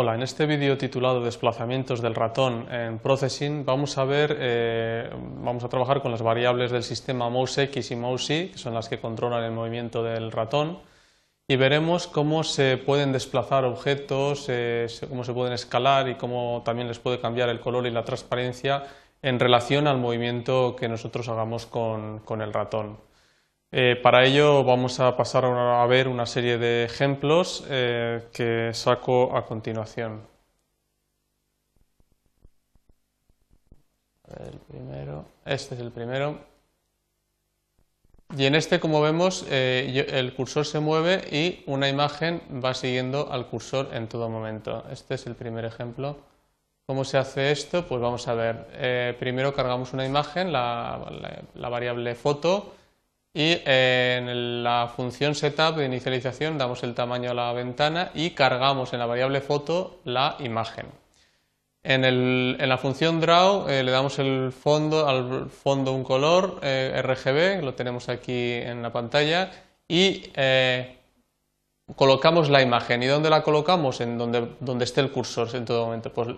Hola, en este vídeo titulado Desplazamientos del ratón en Processing vamos a ver, eh, vamos a trabajar con las variables del sistema MouseX y MouseY, que son las que controlan el movimiento del ratón, y veremos cómo se pueden desplazar objetos, eh, cómo se pueden escalar y cómo también les puede cambiar el color y la transparencia en relación al movimiento que nosotros hagamos con el ratón. Eh, para ello vamos a pasar a ver una serie de ejemplos eh, que saco a continuación. El primero, este es el primero. Y en este, como vemos, eh, el cursor se mueve y una imagen va siguiendo al cursor en todo momento. Este es el primer ejemplo. ¿Cómo se hace esto? Pues vamos a ver. primero cargamos una imagen, la variable foto, y en la función setup de inicialización damos el tamaño a la ventana y cargamos en la variable foto la imagen. En, la función draw eh, le damos al fondo un color eh, RGB, lo tenemos aquí en la pantalla, y eh, colocamos la imagen. ¿Y dónde la colocamos? En donde, donde esté el cursor en todo momento. Pues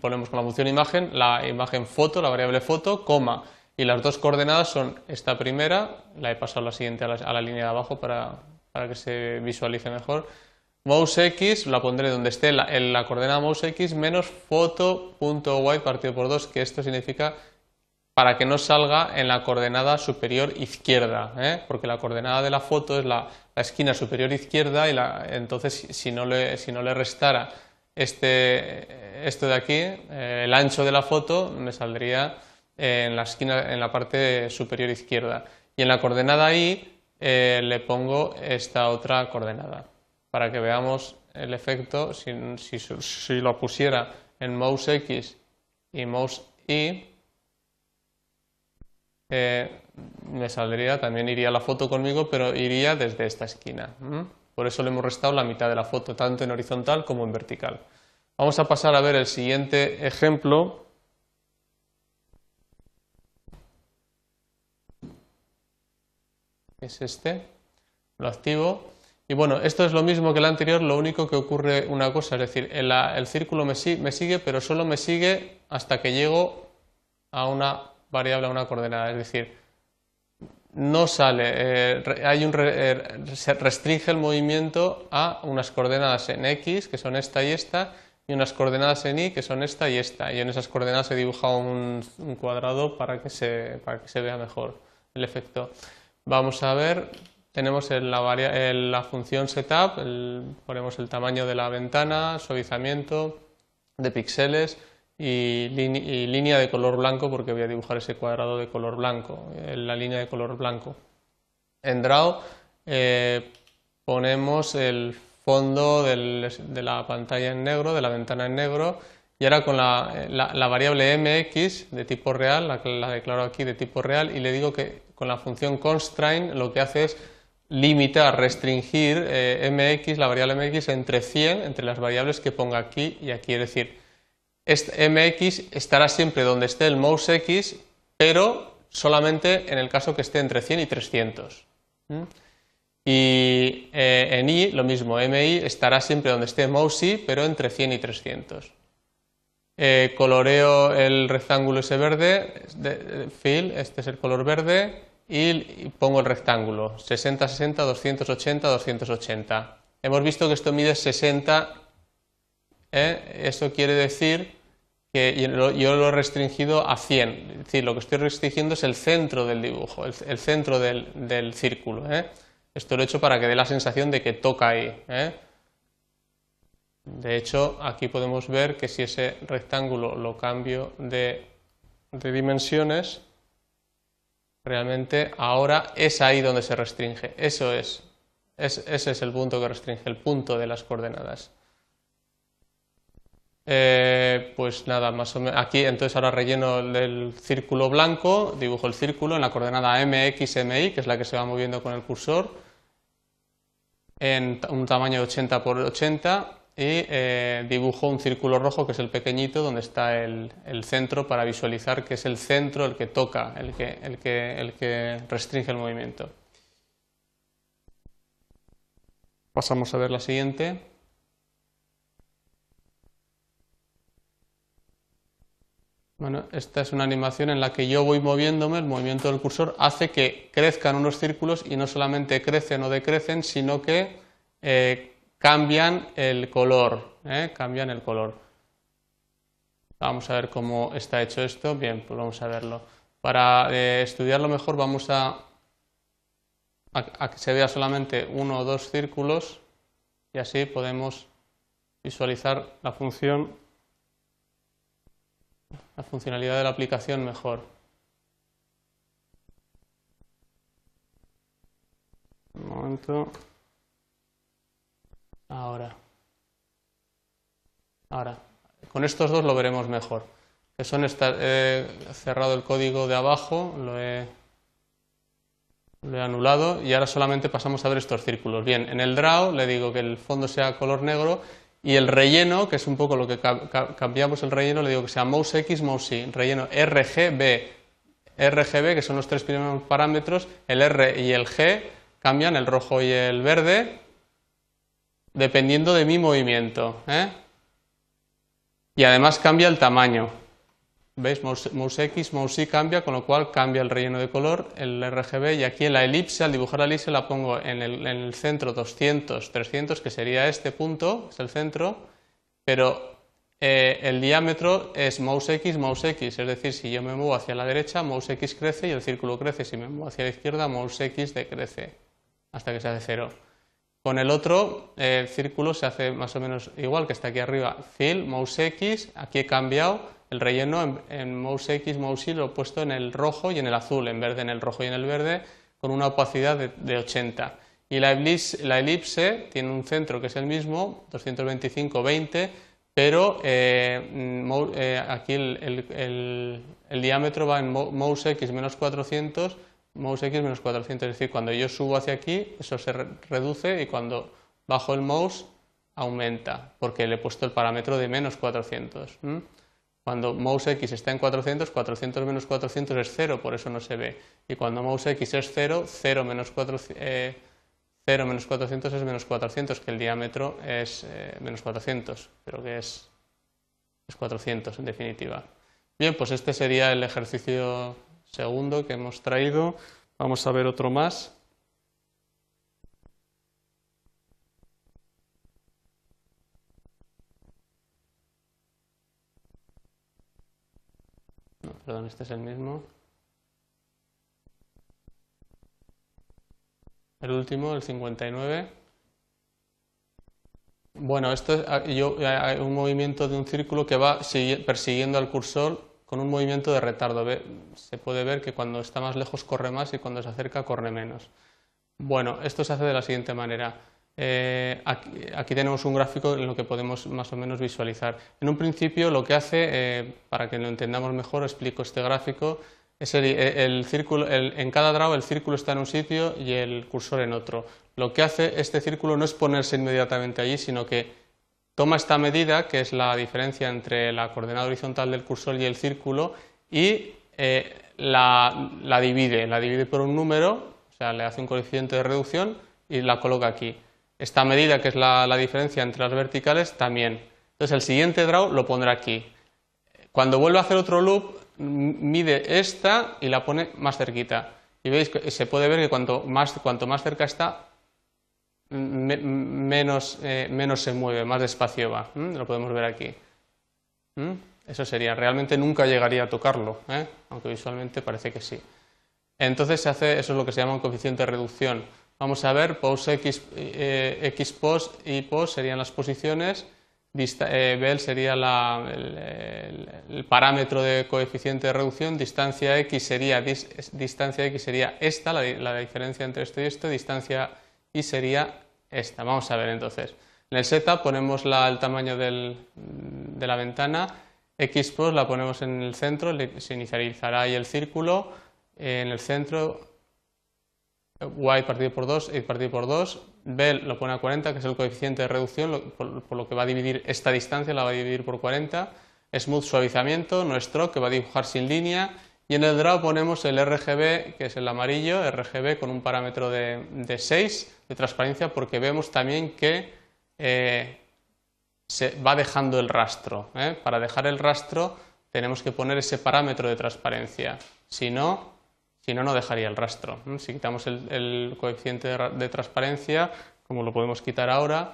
ponemos con la función imagen la imagen foto, la variable foto, coma y las dos coordenadas son esta primera, la he pasado a la siguiente a la, línea de abajo para, que se visualice mejor. Mouse X la pondré donde esté la, la coordenada mouse X menos foto.y partido por 2, que esto significa para que no salga en la coordenada superior izquierda, ¿eh? porque la coordenada de la foto es la, esquina superior izquierda y la, entonces si no le, si no le restara este, esto de aquí, eh, el ancho de la foto, me saldría en la esquina, en la parte superior izquierda. Y en la coordenada Y eh, le pongo esta otra coordenada para que veamos el efecto si, si, lo pusiera en mouse X y mouse Y eh, me saldría, también iría la foto conmigo, pero iría desde esta esquina. Por eso le hemos restado la mitad de la foto, tanto en horizontal como en vertical. Vamos a pasar a ver el siguiente ejemplo es este, lo activo. Y bueno, esto es lo mismo que el anterior, lo único que ocurre una cosa, es decir, el, círculo me, sigue, pero solo me sigue hasta que llego a una variable, a una coordenada. Es decir, no sale, eh, hay un, eh, se restringe el movimiento a unas coordenadas en X, que son esta y esta, y unas coordenadas en Y, que son esta y esta. Y en esas coordenadas he dibujado un, cuadrado para que, se, para que se vea mejor el efecto. Vamos a ver, tenemos en la, función setup, ponemos el tamaño de la ventana, suavizamiento de píxeles y, línea de color blanco porque voy a dibujar ese cuadrado de color blanco, la línea de color blanco. En Draw eh, ponemos el fondo de la pantalla en negro, de la ventana en negro y ahora con la, variable mx de tipo real, la, la declaro aquí de tipo real y le digo que con la función constraint lo que hace es limitar, restringir eh, mx, la variable mx, entre 100, entre las variables que ponga aquí y aquí. Es decir, este mx estará siempre donde esté el mouse x, pero solamente en el caso que esté entre 100 y 300. Y eh, en y lo mismo, mi estará siempre donde esté mouse y, pero entre 100 y 300. Eh, coloreo el rectángulo ese verde, de, fill, este es el color verde, y pongo el rectángulo, 60, 60, 280, 280. Hemos visto que esto mide 60, ¿eh? eso quiere decir que yo lo he restringido a 100, es decir, lo que estoy restringiendo es el centro del dibujo, el, centro del, círculo. ¿eh? Esto lo he hecho para que dé la sensación de que toca ahí. ¿eh? De hecho, aquí podemos ver que si ese rectángulo lo cambio de, dimensiones, realmente ahora es ahí donde se restringe. Eso es. ese es el punto que restringe, el punto de las coordenadas. Eh, pues nada, más o menos. Aquí entonces ahora relleno el círculo blanco, dibujo el círculo en la coordenada MXMI, que es la que se va moviendo con el cursor, en un tamaño de 80 por 80 y eh, dibujo un círculo rojo que es el pequeñito donde está el, el, centro para visualizar que es el centro el que toca, el que, el que, el que restringe el movimiento. Pasamos a ver la siguiente. Bueno, esta es una animación en la que yo voy moviéndome, el movimiento del cursor hace que crezcan unos círculos y no solamente crecen o decrecen, sino que eh, cambian el color, ¿eh? cambian el color. Vamos a ver cómo está hecho esto. Bien, pues vamos a verlo. Para eh, estudiarlo mejor vamos a, a que se vea solamente uno o dos círculos y así podemos visualizar la función la funcionalidad de la aplicación mejor. Un momento. Ahora. Ahora. Con estos dos lo veremos mejor. Que son he cerrado el código de abajo, lo he, lo he anulado y ahora solamente pasamos a ver estos círculos. Bien, en el draw le digo que el fondo sea color negro y el relleno, que es un poco lo que cambiamos el relleno, le digo que sea mouse X, mouse Y, relleno RGB, RGB, que son los tres primeros parámetros, el R y el G cambian, el rojo y el verde, dependiendo de mi movimiento. ¿eh? Y además cambia el tamaño. ¿Veis? Mouse, X, Mouse Y cambia, con lo cual cambia el relleno de color, el RGB, y aquí en la elipse, al dibujar la elipse, la pongo en el, centro 200, 300, que sería este punto, es el centro, pero eh, el diámetro es Mouse X, Mouse X, es decir, si yo me muevo hacia la derecha, Mouse X crece y el círculo crece, si me muevo hacia la izquierda, Mouse X decrece, hasta que se hace cero. Con el otro, el círculo se hace más o menos igual que está aquí arriba, Fill, Mouse X, aquí he cambiado, el relleno en, mouse X, mouse Y lo he puesto en el rojo y en el azul, en verde en el rojo y en el verde, con una opacidad de, 80. Y la elipse, tiene un centro que es el mismo, 225-20, pero eh, eh, aquí el, diámetro va en mouse X menos 400, mouse X menos 400. Es decir, cuando yo subo hacia aquí, eso se reduce y cuando bajo el mouse aumenta, porque le he puesto el parámetro de menos 400. Cuando mouse X está en 400, 400 menos 400 es 0, por eso no se ve. Y cuando mouse X es 0, 0 menos, 400 eh, es menos 400, que el diámetro es eh, menos 400, pero que es, es 400 en definitiva. Bien, pues este sería el ejercicio segundo que hemos traído. Vamos a ver otro más. perdón, este es el mismo. El último, el 59. Bueno, esto es ah, hay un movimiento de un círculo que va persiguiendo al cursor con un movimiento de retardo. Se puede ver que cuando está más lejos corre más y cuando se acerca corre menos. Bueno, esto se hace de la siguiente manera. Eh, aquí, tenemos un gráfico en lo que podemos más o menos visualizar. En un principio lo que hace, eh, para que lo entendamos mejor, explico este gráfico, el, círculo, en cada draw el círculo está en un sitio y el cursor en otro. Lo que hace este círculo no es ponerse inmediatamente allí, sino que toma esta medida, que es la diferencia entre la coordenada horizontal del cursor y el círculo, y eh, la, la divide, la divide por un número, o sea, le hace un coeficiente de reducción y la coloca aquí. Esta medida, que es la, diferencia entre las verticales, también. Entonces el siguiente draw lo pondrá aquí. Cuando vuelva a hacer otro loop, mide esta y la pone más cerquita. Y veis que se puede ver que cuanto más, cuanto más cerca está, menos, eh, menos, se mueve, más despacio va. Lo podemos ver aquí. Eso sería. Realmente nunca llegaría a tocarlo, ¿eh? aunque visualmente parece que sí. Entonces se hace, eso es lo que se llama un coeficiente de reducción. Vamos a ver, pos X, eh, X pos y pos serían las posiciones, eh, Bell sería el, parámetro de coeficiente de reducción, distancia X sería, distancia X sería esta, la, diferencia entre esto y esto, distancia Y sería esta. Vamos a ver entonces. En el setup ponemos el tamaño de la ventana, X pos la ponemos en el centro, se inicializará ahí el círculo, en el centro y partido por 2, y partido por 2, b lo pone a 40, que es el coeficiente de reducción, por, lo que va a dividir esta distancia, la va a dividir por 40. Smooth suavizamiento, no stroke, que va a dibujar sin línea. Y en el draw ponemos el RGB, que es el amarillo, RGB con un parámetro de, 6 de transparencia, porque vemos también que eh, se va dejando el rastro. ¿eh? Para dejar el rastro tenemos que poner ese parámetro de transparencia. Si no, si no, no dejaría el rastro. Si quitamos el, coeficiente de, transparencia, como lo podemos quitar ahora,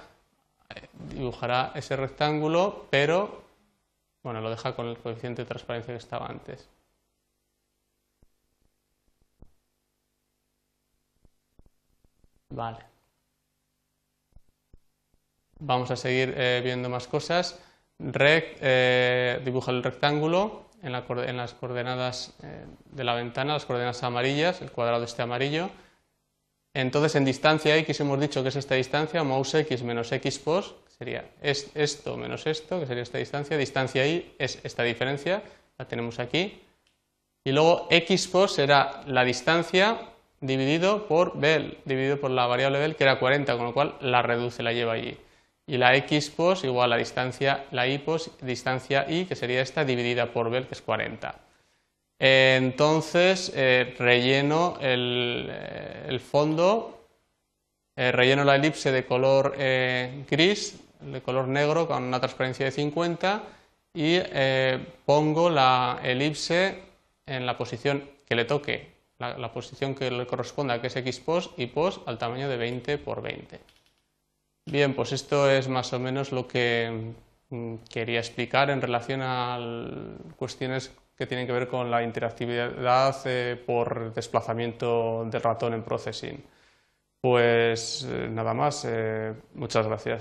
eh, dibujará ese rectángulo, pero bueno, lo deja con el coeficiente de transparencia que estaba antes. Vale. Vamos a seguir eh, viendo más cosas. Rec eh, dibuja el rectángulo en, las coordenadas eh, de la ventana, las coordenadas amarillas, el cuadrado este amarillo. Entonces, en distancia x hemos dicho que es esta distancia, mouse x menos x pos, sería esto menos esto, que sería esta distancia. Distancia y es esta diferencia, la tenemos aquí. Y luego x pos será la distancia dividido por bel, dividido por la variable bel, que era 40, con lo cual la reduce, la lleva allí y la x pos igual a distancia, la y pos, distancia y, que sería esta, dividida por bel, que es 40. Entonces, eh, relleno el, eh, fondo, eh, relleno la elipse de color gris, de color negro, con una transparencia de 50 y pongo la elipse en la posición que le toque, la, posición que le corresponda, que es x pos y pos al tamaño de 20 por 20. Bien, pues esto es más o menos lo que mm, quería explicar en relación a cuestiones que tienen que ver con la interactividad eh, por desplazamiento del ratón en processing. Pues eh, nada más, eh, muchas gracias.